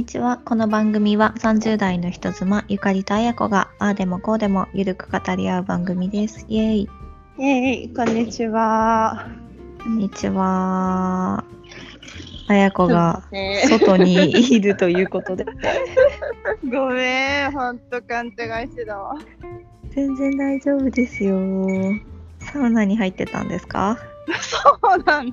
にちは。この番組は30代の人妻、ゆかりとあやこが、ああでもこうでもゆるく語り合う番組です。イェイ。イェイ、こんにちは。こんにちは。あやこがね外にいるということで。ごめん、ほんと勘違いしてたわ。全然大丈夫ですよ。サウナに入ってたんですか？そうなの。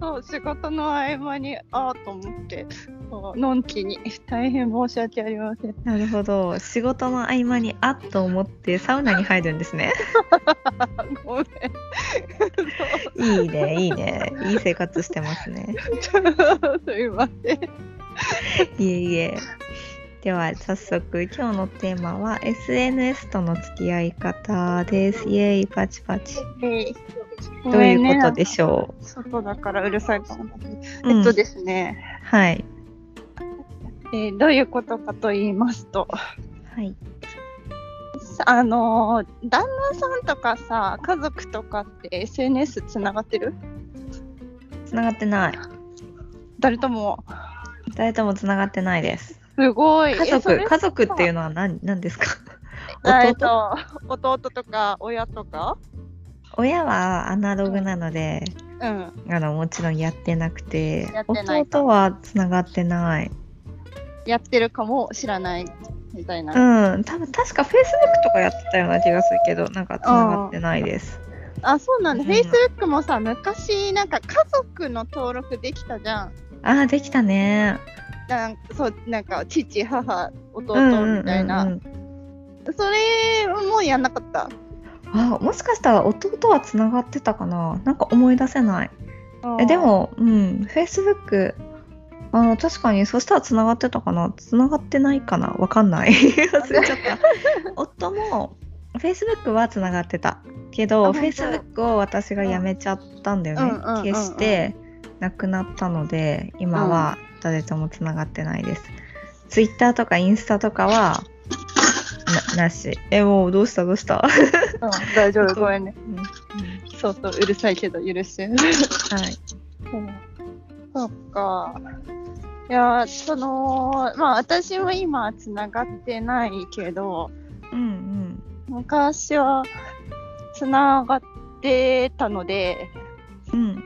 そう、仕事の合間に、ああと思って、のんきに、大変申し訳ありません。なるほど。仕事の合間にあっと思ってサウナに入るんですね。ごめん。いいね、いいね。いい生活してますね。すいません。いえいえ。では早速今日のテーマは SNS との付き合い方です。イエイパチパチ。どういうことでしょう？外だからうるさいかもえっとですね、はい。えーどういうことかと言いますと、はい。あのー旦那さんとかさ、家族とかって SNS つながってる？つながってない。誰とも？誰ともつながってないです。すごい。家族、家族っていうのは何何ですか？弟と、弟とか親とか？親はアナログなので、うん。あのもちろんやってなくて弟はつながってない。やってるかも知らないみたいな。うん、多分確か Facebook とかやってたような気がするけど、なんかつながってないです。あ、そうなんだ。うん Facebook もさ、昔、なんか家族の登録できたじゃん。ああ、できたね。なんそう、なんか父、母、弟みたいな。それもうやんなかった？あもしかしたら弟はつながってたかな？なんか思い出せない。えで、もうん。Facebook あの確かにそしたらつながってたかな？つながってないかな？わかんない。忘れちゃった。夫も Facebook はつながってた。けどあ本当 Facebook を私がやめちゃったんだよね、うんうんうんうん消してなくなったので今は誰ともつながってないです、Twitter とかインスタとかはななし。えもうどうした？どうした、うん、大丈夫、ごめんね。うん。うん。そうそう、うるさいけど許して。はい。そうか。いや、その、まあ私も今つながってないけど、うんうん。昔はつながってたので、うん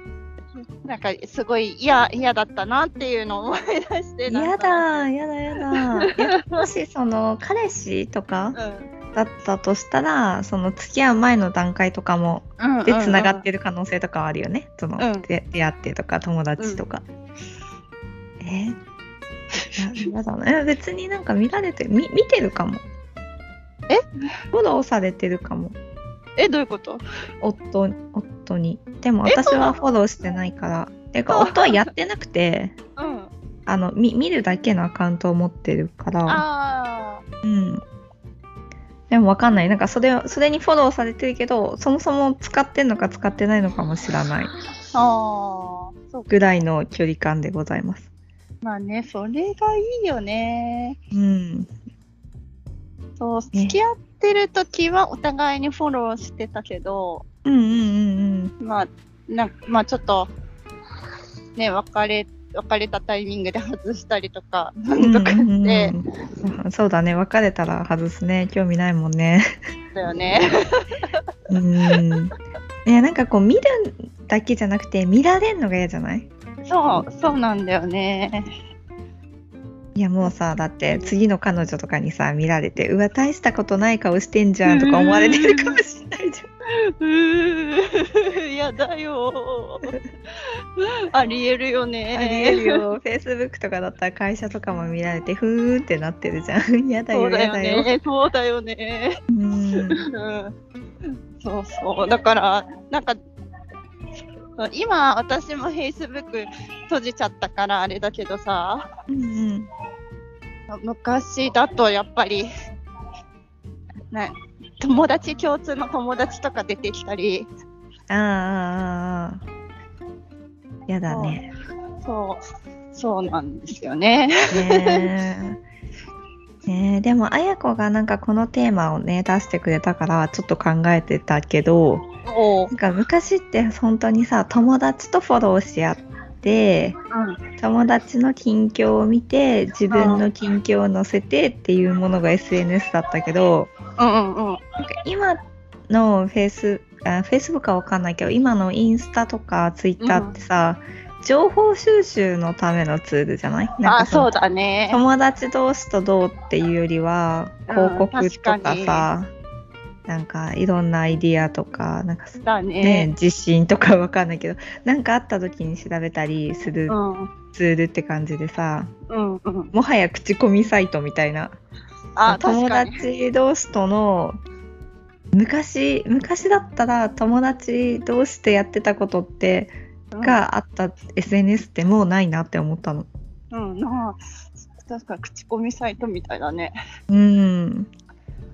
なんかすごい嫌嫌だったなっていうのを思い出して。なんやかだやだやだ。えもしその彼氏とかだったとしたらその付き合う前の段階とかもうん。うんでつながってる可能性とかはあるよね、その、出会ってとか友達とか、え？ややだな。え別になんか見られてみ見てるかも。え？フォローされてるかもえ、どういうこと？夫夫にでも私はフォローしてないからてか夫はやってなくてうん。あの見見るだけのアカウントを持ってるからあうん。でもわかんない。なんかそれを、それにフォローされてるけど、そもそも使ってんのか使ってないのかも知らないあ。ぐらいの距離感でございます。まあね、それがいいよね。うん。そう、ね付き合ってる時はお互いにフォローしてたけど、うんうんうんうん。まあ、なんまあちょっと、ね、別れ、別れたタイミングで外したりとか、なんとかうんうんして、うんそうだね。別れたら外すね。興味ないもんね。だよね。うん。いや、なんかこう見るだけじゃなくて、見られんのが嫌じゃない？そう、そうなんだよね。いやもうさ、だって次の彼女とかにさ、見られて、うわ、大したことない顔してんじゃんとか思われてるかもしれないじゃん。うー、やだよ。ありえるよね。ありえる。よ。Facebook とかだったら会社とかも見られて、ふーんってなってるじゃん。やだよ、そうだよ。ね。そうだよね。うん。うんそうそう。だから、なんか、今、私も Facebook 閉じちゃったからあれだけどさ、うんうん。昔だとやっぱり、ね、友達、共通の友達とか出てきたり、ああ。やだね。そう、そうなんですよね。ねえ。ねえでも、あやこがなんかこのテーマをね、出してくれたから、ちょっと考えてたけど、おなんか昔って本当にさ、友達とフォローし合ってうん。友達の近況を見て自分の近況を載せてっていうものが SNS だったけどうんうんうん。なんか今のフェイスあフェイスブックは分かんないけど今のインスタとかツイッターってさ、情報収集のためのツールじゃない？なんあ、かのそうだね。友達同士とどうっていうよりはうん広告とかさ、なんかいろんなアイディアとかなんかだね。ね、実信とかわかんないけどなんかあった時に調べたりするうん。ツールって感じでさうんうん。もはや口コミサイトみたいなあ、友。達同士との昔昔だったら友達同士でやってたことってがあった SNS ってもうないなって思ったの。うん、確かに口コミサイトみたいだね。うん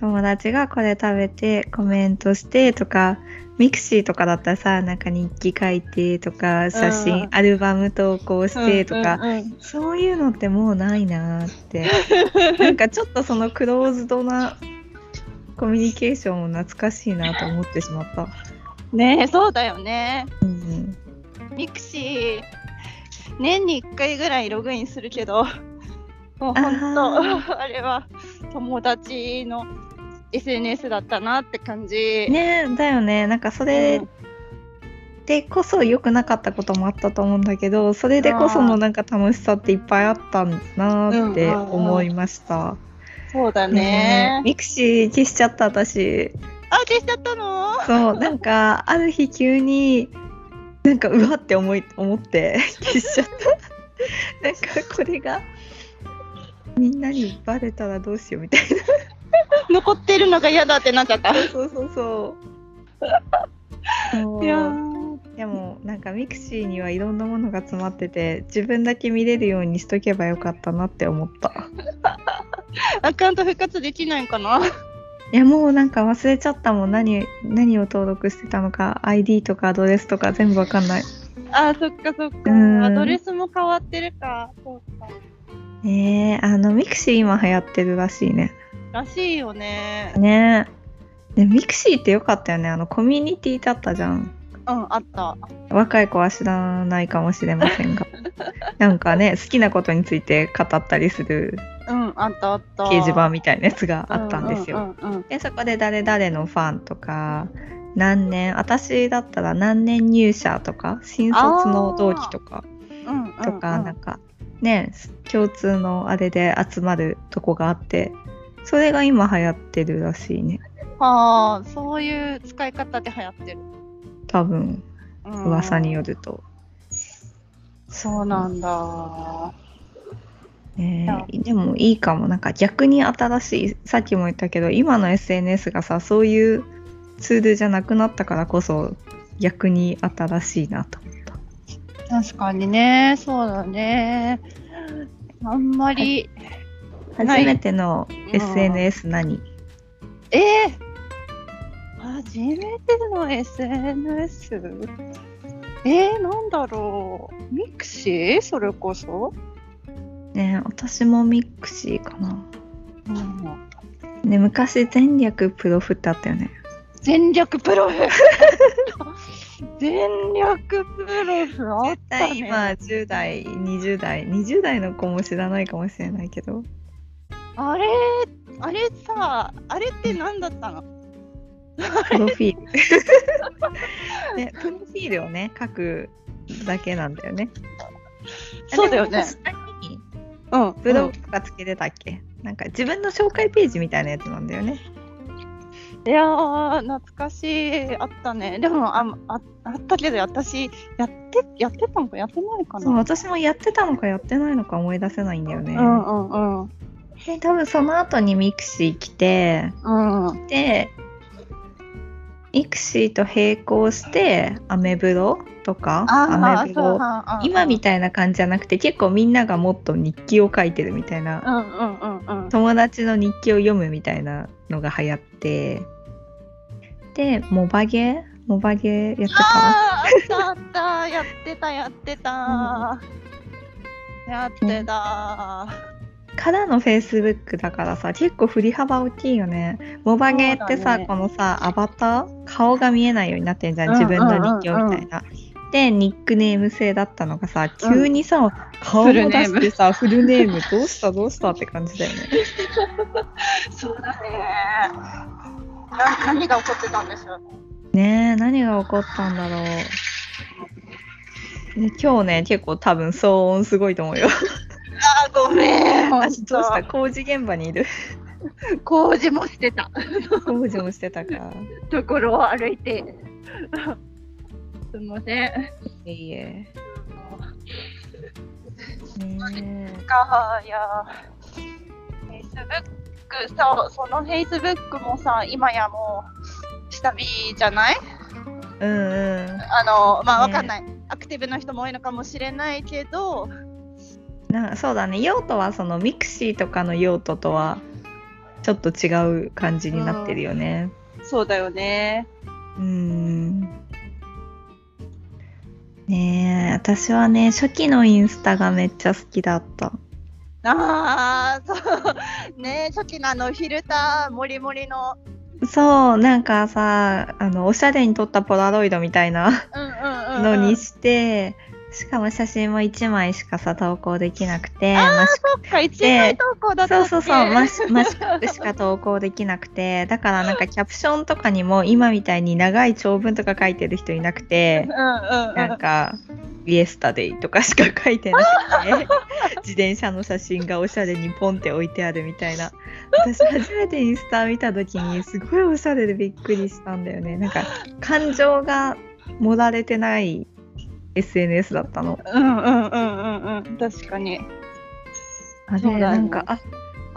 友達がこれ食べてコメントしてとかミクシーとかだったらさなんか日記書いてとか写真、うんアルバム投稿してとか、うんうんうん。そういうのってもうないなーって。なんかちょっとそのクローズドなコミュニケーションを懐かしいなと思ってしまった。ねえ、そうだよね。うんミクシー、年に1回ぐらいログインするけど、もう本当、あ あれは友達の SNS だったなって感じ。ねだよねなんかそれでこそ良くなかったこともあったと思うんだけどそれでこそのなんか楽しさっていっぱいあったんだなーって思いました。そうだねね。ミクシー消しちゃった私。あ、消しちゃったの？そうなんかある日急になんかうわって思い思って 消しちゃった。なんかこれがみんなにバレたらどうしようみたい残ってるのが嫌だってなっちゃった。な。そうそうそう。いやーでもなんかミクシーにはいろんなものが詰まってて自分だけ見れるようにしとけばよかったなって思った アカウント復活できないんかな？いやもうなんか忘れちゃったもん何何を登録してたのか ID とかアドレスとか全部わかんないあ、そっかそっか。うんアドレスも変わってるか。そうか。ねえあのミクシー今流行ってるらしいねらしいよね。ね。えでミクシーってよかったよね。あのコミュニティだったじゃん。うん、あった。若い子は知らないかもしれませんが。なんかね好きなことについて語ったりするうん、あったあった。掲示板みたいなやつがあったんですよ、うんうんうんでそこで誰々のファンとか何年私だったら何年入社とか新卒の同期とかうんうんとかうん。なんかね共通のあれで集まるとこがあってそれが今流行ってるらしいね。ああ、そういう使い方で流行ってる。多分うん。噂によると、そうなんだ。ねえでもいいかも。なんか逆に新しいさっきも言ったけど今の SNS がさそういうツールじゃなくなったからこそ逆に新しいなと思った。確かにね、そうだね。あんまり、初めてのうん。SNS 何、えー、初めての SNS? えー、なんだろう。ミクシー？それこそ、ねえ私もミクシーかな。うん、ね昔全略プロフってあったよね。全力プロフ？全力プロフ？あったね。今10代20代20代の子も知らないかもしれないけどあれ、あれさ、あれって何だったの？プロフィール ねプロフィールをね書くだけなんだよね そうだよねうん。ブログとかつけてたっけ、なんか自分の紹介ページみたいなやつなんだよねいやー、懐かしい。あったね。でも、あああったけど、私、やって、やってたのかやってないかな。そう私もやってたのかやってないのか思い出せないんだよね、うんうんうん。で多分その後にミクシー来てうん。でミクシーと並行してアメブロとかアあメブロ今みたいな感じじゃなくて結構みんながもっと日記を書いてるみたいな、うんうん。友達の日記を読むみたいなのが流行ってでモバゲー？モバゲーやってた？あーあったあった。やってた、やってた。やってた。からのフェイスブックだからさ結構振り幅大きいよね。モバゲーってさ、ね。このさアバター顔が見えないようになってんじゃん自分の日記をみたいな、ってニックネーム制だったのがさ急にさ、顔フルネーム。も出してさフルネームどうしたどうしたって感じだよね。そうだね。な何が起こってたんでしょう。ねえ何が起こったんだろう、ね、今日ね結構多分騒音すごいと思うよあー、ごめん。どうした？当工事現場にいる？工事もしてた。工事もしてたか。ところを歩いて。すみません。いえいえ。ねか、いや、フェイスブック、そう、そのフェイスブックもさ、今やもう、下火じゃない？えうんうん。あの、まあ、わねかんない。アクティブな人も多いのかもしれないけど、なそうだね。用途はそのミクシーとかの用途とはちょっと違う感じになってるよね。そうだよね。うーん。ねえ私はね初期のインスタがめっちゃ好きだった。ああ、そう。ね初期のあの、フィルター、もりもりの、そうなんかさあのおしゃれに撮ったポラロイドみたいな。うんうんうん、のうん。にしかも写真も1枚しかさ投稿できなくてあそっか、一枚投稿だったっけ？そうそうそう、マシマシカップしか投稿できなくて、だからなんかキャプションとかにも今みたいに長い長文とか書いてる人いなくてう、んうんうん。なんか、イエスタデイとかしか書いてなくて、自転車の写真がおしゃれにポンって置いてあるみたいな。私初めてインスタ見た時にすごいおしゃれでびっくりしたんだよね。なんか感情が盛られてない SNS だったの。うんうんうんうんうん。確かに。あれ、ねなんか、あ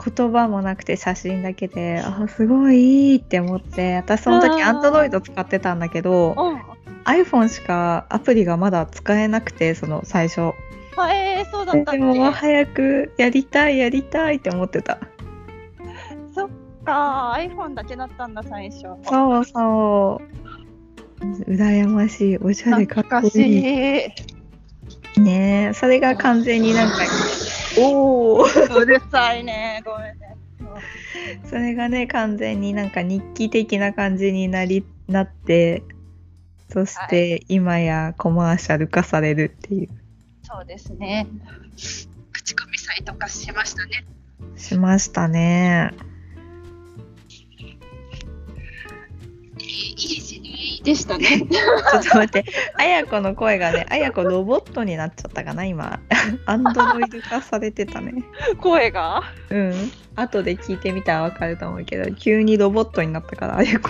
言葉もなくて写真だけで、あ、すごいいいって思って、私その時あー Android 使ってたんだけど、うん。iPhone しかアプリがまだ使えなくて、その最初。あえー、そうだったっでも早くやりたいやりたいって思ってた。そっか、iPhone だけだったんだ、最初。そうそう。羨ましい。おしゃれかっこ懐かしいい。い。ねえそれが完全になんか、おお。うるさいね、ごめんね。それがね、完全になんか日記的な感じになり、なって、そして今やコマーシャル化されるっていう。そうですね。口コミサイト化しましたね。しましたね。いい時代でしたね。ちょっと待って、あやこの声がね、あやこロボットになっちゃったかな、今。アンドロイド化されてたね。声が？うん。後で聞いてみたらわかると思うけど、急にロボットになったから、あやこ。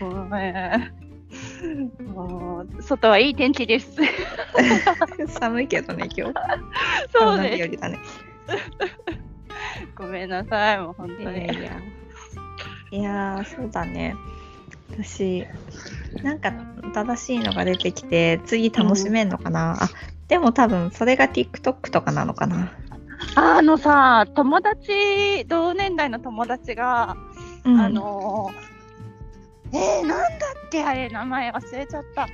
ごめん。もう外はいい天気です。寒いけどね、今日。そう寒いよ。りだね。ごめんなさい、もう本い当に。やいや。いやー、そうだね。私、なんか正しいのが出てきて、次楽しめんのかな、あ、でも多分それが TikTok とかなのかな。あのさ、友達、同年代の友達が、うん、あのー、えー、なんだっけ、あれ、名前忘れちゃった。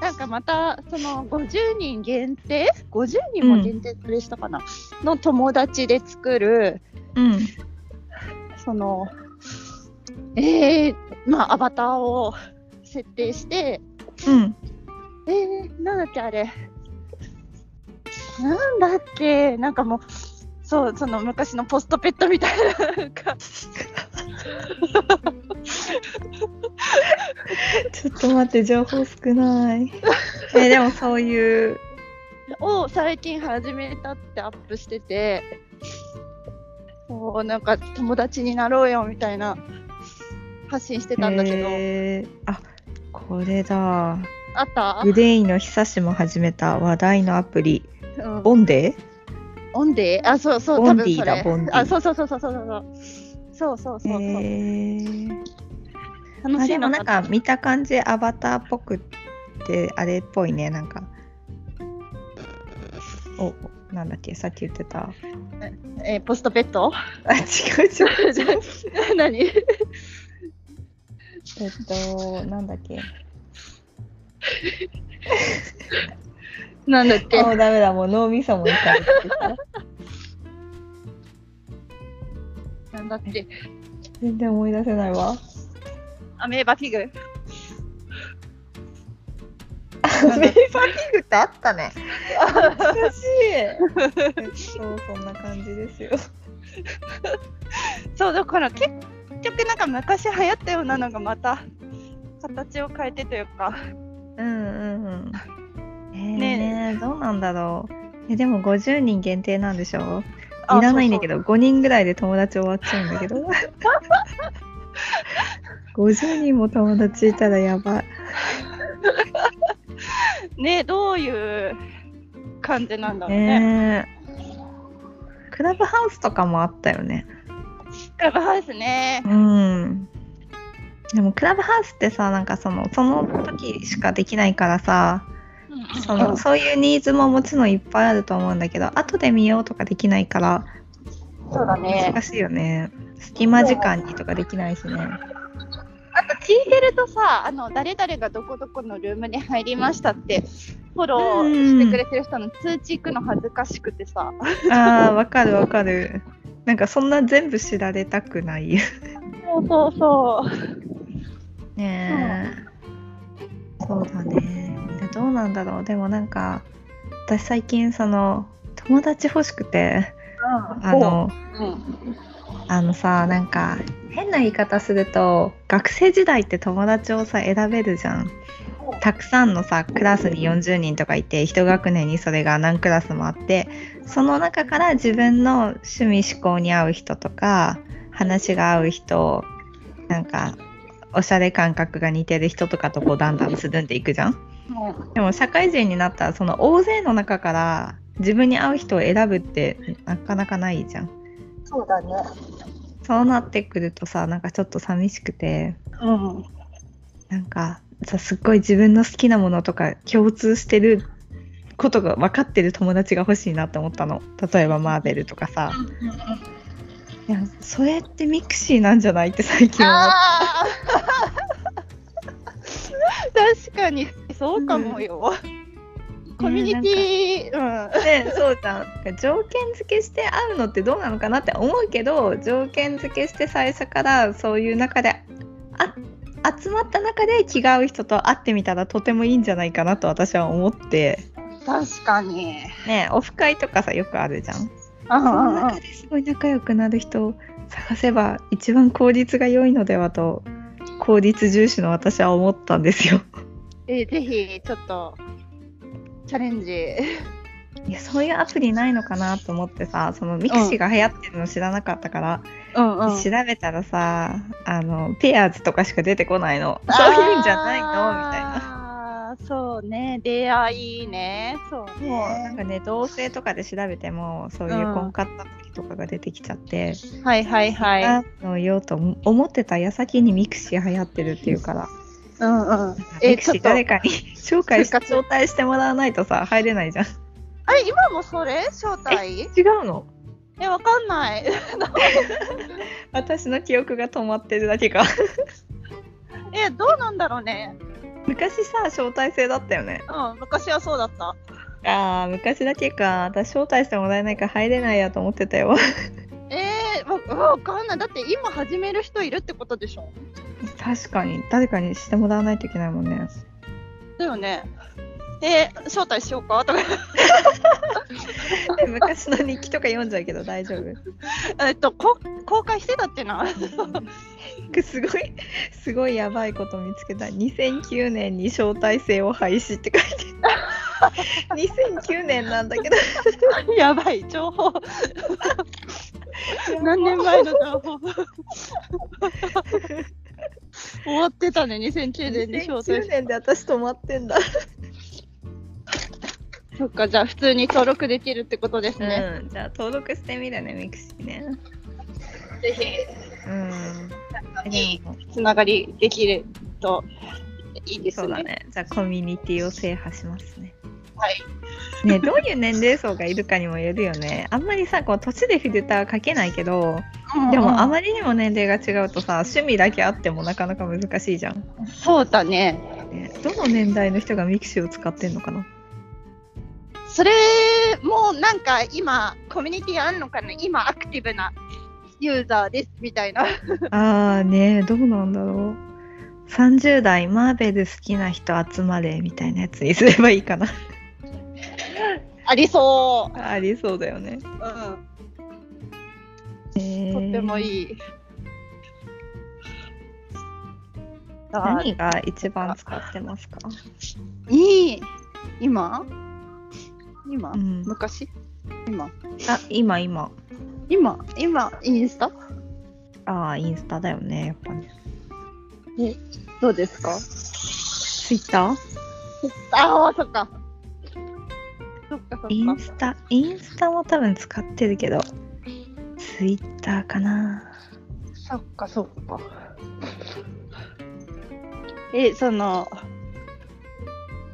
なんかまた、その50人限定 ?50 人も限定それしたかな、の友達で作る、うん。その、えー、まあ、アバターを設定して、うん。えー、なんだっけ、あれ。なんだっけ、なんかもう、そう、その昔のポストペットみたいな、ちょっと待って、情報少ない。え、でもそういう、を最近始めたってアップしてて、そう、なんか友達になろうよみたいな発信してたんだけど、えー。あ、これだ。あった？グレイの久しも始めた。話題のアプリ、うん。ボンデ？オンデ？ーあ、そうそう、ボンディ多分それ。だボンディあ、そうそうそうそうそうそう。そうそうそうそう。えー。楽しいでもなんか見た感じアバターっぽくってあれっぽいねなんか。おおなんだっけさっき言ってた。えーポストペット？あ違う違う違う。何？えっとなんだっけ？なんだっけ？もうダメだもう脳みそもいかれてたなんだっけ？全然思い出せないわアメーバピグファミリーパーティングってあったね。懐かしい。そ う、そんな感じですよ。そうだから結局なんか昔流行ったようなのがまた形を変えてというかうんうんうん。えー、ねねどうなんだろう。えでも50人限定なんでしょ？あいらないんだけど、5人ぐらいで友達終わっちゃうんだけど。50人も友達いたらやばい。ねどういう感じなんだろうね。ねクラブハウスとかもあったよね。クラブハウスね。うん。でもクラブハウスってさ、なんかその、その時しかできないからさ、そのそういうニーズももちろんいっぱいあると思うんだけど、後で見ようとかできないから、そうだね。難しいよね。隙間時間にとかできないしね。あと聞いてるとさ、あの誰々がどこどこのルームに入りましたってフォローしてくれてる人の通知行くの恥ずかしくてさ。ああ、わかるわかる。なんかそんな全部知られたくない。そうそうそう。ねえ。そうだね。でどうなんだろう。でもなんか、私最近その、友達欲しくて、あの、うん、あのさ、なんか、変な言い方すると、学生時代って友達をさ、選べるじゃん。たくさんのさ、クラスに40人とかいて、一学年にそれが何クラスもあって、その中から自分の趣味思考に合う人とか、話が合う人、なんか、おしゃれ感覚が似てる人とかとこうだんだんつるんでいくじゃん。でも社会人になったらその大勢の中から自分に合う人を選ぶってなかなかないじゃん。そうだね。そうなってくるとさなんかちょっと寂しくてうん。なんかさすっごい自分の好きなものとか共通してることが分かってる友達が欲しいなって思ったの。例えばマーベルとかさ。いやそれってミクシーなんじゃないって最近思っあー。確かに。そうかもよ。コミュニティ、うん。て、そうじゃん。条件付けして会うのってどうなのかなって思うけど条件付けして最初からそういう中であ集まった中で気が合う人と会ってみたらとてもいいんじゃないかなと私は思って確かに。ねオフ会とかさよくあるじゃんうんその中ですごい仲良くなる人を探せば一番効率が良いのではと効率重視の私は思ったんですよえーぜひちょっとチャレンジ。いやそういうアプリないのかなと思ってさそのミクシーが流行ってるの知らなかったから、うんうん。調べたらさあのペアーズとかしか出てこないのそういうんじゃないの？みたいなな。そうね、出会いね。そうね。もうなんかね同性とかで調べてもそういう婚活アプリとかが出てきちゃって、はいはいはい。あのよと思ってた矢先にミクシー流行ってるっていうからうんうん。えミクシー誰かに 紹介し招待してもらわないとさ入れないじゃんあれ、今もそれ？招待違うの？え、わかんない。私の記憶が止まってるだけか え、どうなんだろうね。昔さ招待制だったよねうん、昔はそうだった。あー昔だけか私招待してもらえないから入れないやと思ってたよ えー、わわかんない。だって今始める人いるってことでしょ？確かに誰かにしてもらわないといけないもんねだよね。えー、招待しようか？とか。昔の日記とか読んじゃうけど大丈夫？えっと、こ公開してたってな。すごいすごいやばいこと見つけた2009年に招待制を廃止って書いてある2009年なんだけど やばい、情報。何年前の情報。終わってたね、2009年に招待2009し年で私止まってんだ、そっか、じゃあ普通に登録できるってことですね。うんじゃあ登録してみるねミクシーね。ぜひ、うん。つながりできるといいですね。そうだね。じゃあコミュニティを制覇しますね。はい。ねどういう年齢層がいるかにもよるよね。あんまりさこう年でフィルターかけないけどでもあまりにも年齢が違うとさ趣味だけあってもなかなか難しいじゃん、そうだね。ね、どの年代の人がミクシーを使ってんのかなそれもなんか今、コミュニティあんのかな今アクティブなユーザーですみたいな。あーねどうなんだろう30代マーベル好きな人集まれみたいなやつにすればいいかな。ありそありそうだよね。う。うん。えとってもい。い何が一番使ってますか？いい。今？今、うん昔？今？あ、今今。今？今インスタ？ああ、インスタだよね、やっぱね。どうですか？ツイッターああ、そっか。そっかそっか。インスタ、インスタも多分使ってるけど、ツイッターかな。そっかそっか。え、その、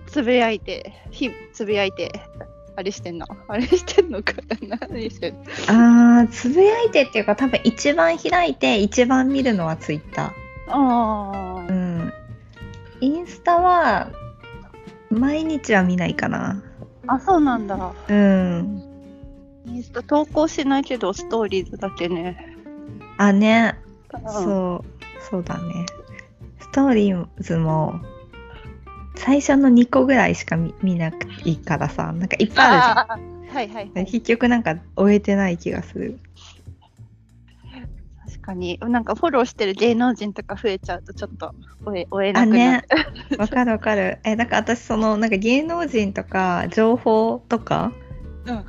つぶやいて、ひつぶやいて、あれしてんの？あれしてんのか何してあー、つぶやいてっていうか、多分一番開いて、一番見るのはツイッター。あう。ん。インスタは、毎日は見ないかな。あ、そうなんだ。うん。インスタ投稿しないけど、ストーリーズだけね。あ、ね。うそう、そうだね。ストーリーズも、最初の2個ぐらいしか見見なくていいからさ、なんかいっぱいああーはいはい、るじゃん。はい。結局なんか終えてない気がする。確かに、なんかフォローしてる芸能人とか増えちゃうと、ちょっと追え追えなあくなねる。、わかるわかる。え、だから私そのなんか芸能人とか情報とかうんうん。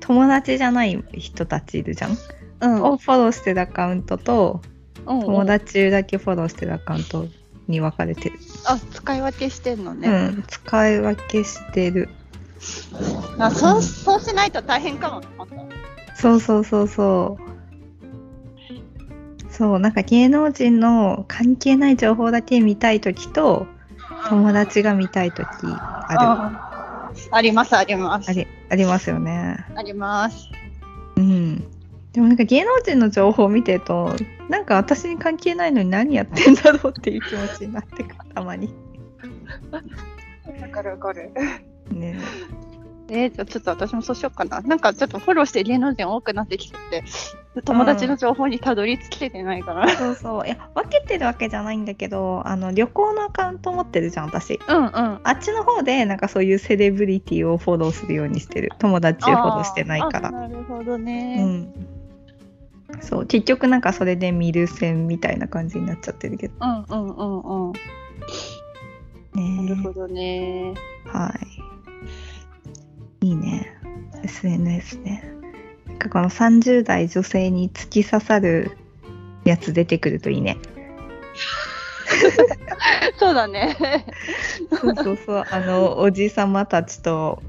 友達じゃない人たちいるじゃん。うんをフォローしてるアカウントとうんうん友達だけフォローしてるアカウントに分かれてる。あ、使い分けしてんのうね。ん、使い分けしてる。あそうそうしないと大変かも。本そうそうそうそう。そう、なんか芸能人の関係ない情報だけ見たいときと、当友達が見たいときあああります、あります。る。あり、ありますよね。あります。うん。でもなんか芸能人の情報を見てると、なんか私に関係ないのに何やってんだろうっていう気持ちになってくる、たまに。わかるわかる。ね。えー、じゃあちょっと私もそうしようかな。なんかちょっとフォローしてる芸能人多くなってきてて、友達の情報にたどり着けてないから。そうそう。いや、分けてるわけじゃないんだけど、あの、旅行のアカウント持ってるじゃん、私。うんうん。あっちの方で、なんかそういうセレブリティをフォローするようにしてる。友達をフォローしてないかあら。なるほどうね。ん。そう、結局なんかそれで見る線みたいな感じになっちゃってるけどうんうんうんうん。なるね。ほどね。はい。いいね。SNS ね。なんかこの30代女性に突き刺さるやつ出てくるといいね。そうだね。そうそうそう。あの、おじさまたちと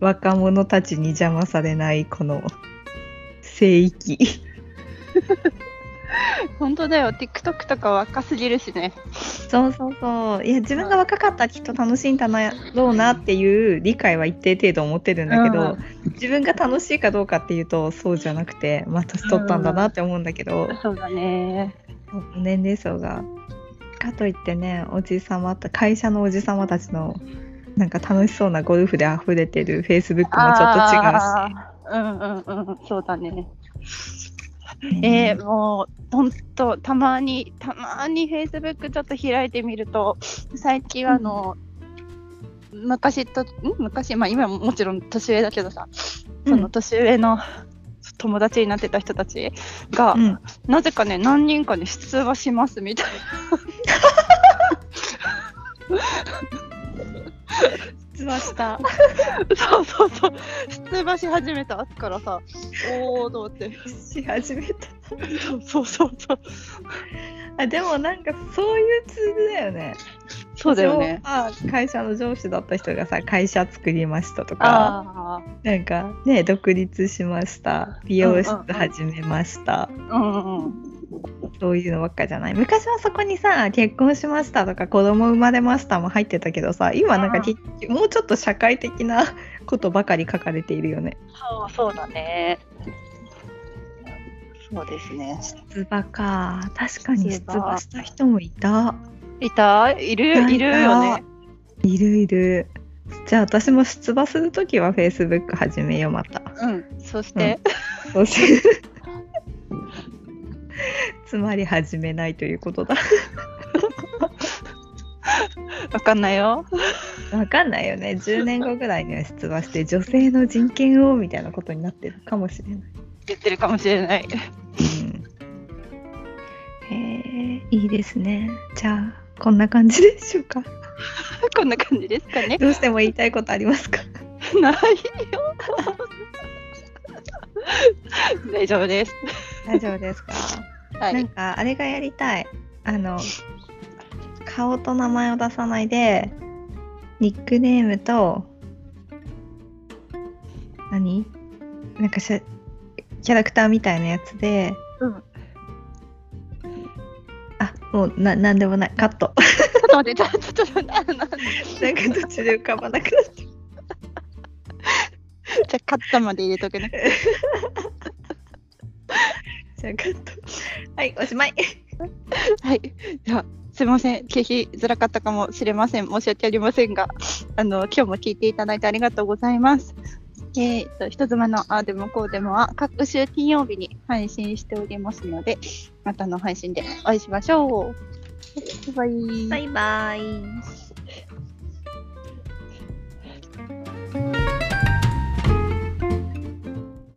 若者たちに邪魔されないこの聖域。本当だよ。TikTok とか若すぎるしね。そうそうそう。いや、自分が若かったらきっと楽しいんだろうなっていう理解は一定程度持ってるんだけど、自分が楽しいかどうかっていうとそうじゃなくて、まあ年取ったんだなって思うんだけど、そうだね。年齢層が。かといってね、おじさまた、会社のおじさまたちのなんか楽しそうなゴルフで溢れてる Facebook もちょっと違うし。うんうんうん。そうだね。えー、もう、ほんと、たまに、たまに Facebook ちょっと開いてみると、最近はあの、昔と、ん？昔、まあ今ももちろん年上だけどさ、その年上の友達になってた人たちが、うん、なぜかね、何人かに出馬しますみたい 出馬した。な。そうそうそう。出馬し始めたからさ、おーと思って。し始めた。そうそうそう。あでもなんかそういうツールだよね。そうだよね。会社の上司だった人がさ会社作りましたとかあなんかね独立しました美容室うんうんうん始めました、あ、うんうん。そういうのばっかじゃない。昔はそこにさ結婚しましたとか子供生まれましたも入ってたけどさ今なんかもうちょっと社会的な ことばかり書かれているよね。そうそうだね。そうですね。出馬か。確かに出出馬馬した人もいた。いた？いる？いるよね。いるいる。じゃあ私も出馬するときは Facebook 始めようまた。うん。そして、そうしつまり始めないということだ。わかんないよ。わかんないよね。10年後ぐらいには出馬して、女性の人権をみたいなことになってるかもしれない。言ってるかもしれない。うん、へえ、いいですね。じゃあ、こんな感じでしょうか。こんな感じですかね。どうしても言いたいことありますか？ないよ。大丈夫です。大丈夫ですか、はい。なんか、あれがやりたい。あの、顔と名前を出さないで、ニックネームと、何？なんかキャラクターみたいなやつで、うんあ、もうな、なんでもない。カット。ちょっと待って、ちょっとなんか途中で浮かばなくなって。じゃあ、カットまで入れとくね。じゃあカット。はい、おしまい。はい。では、すみません。聞きづらかったかもしれません。申し訳ありませんが、あの、今日も聞いていただいてありがとうございます。えー、と、人妻のあーでもこうでもは、各週金曜日に配信しておりますので、またの配信でお会いしましょう。バイバイ。バイバイ。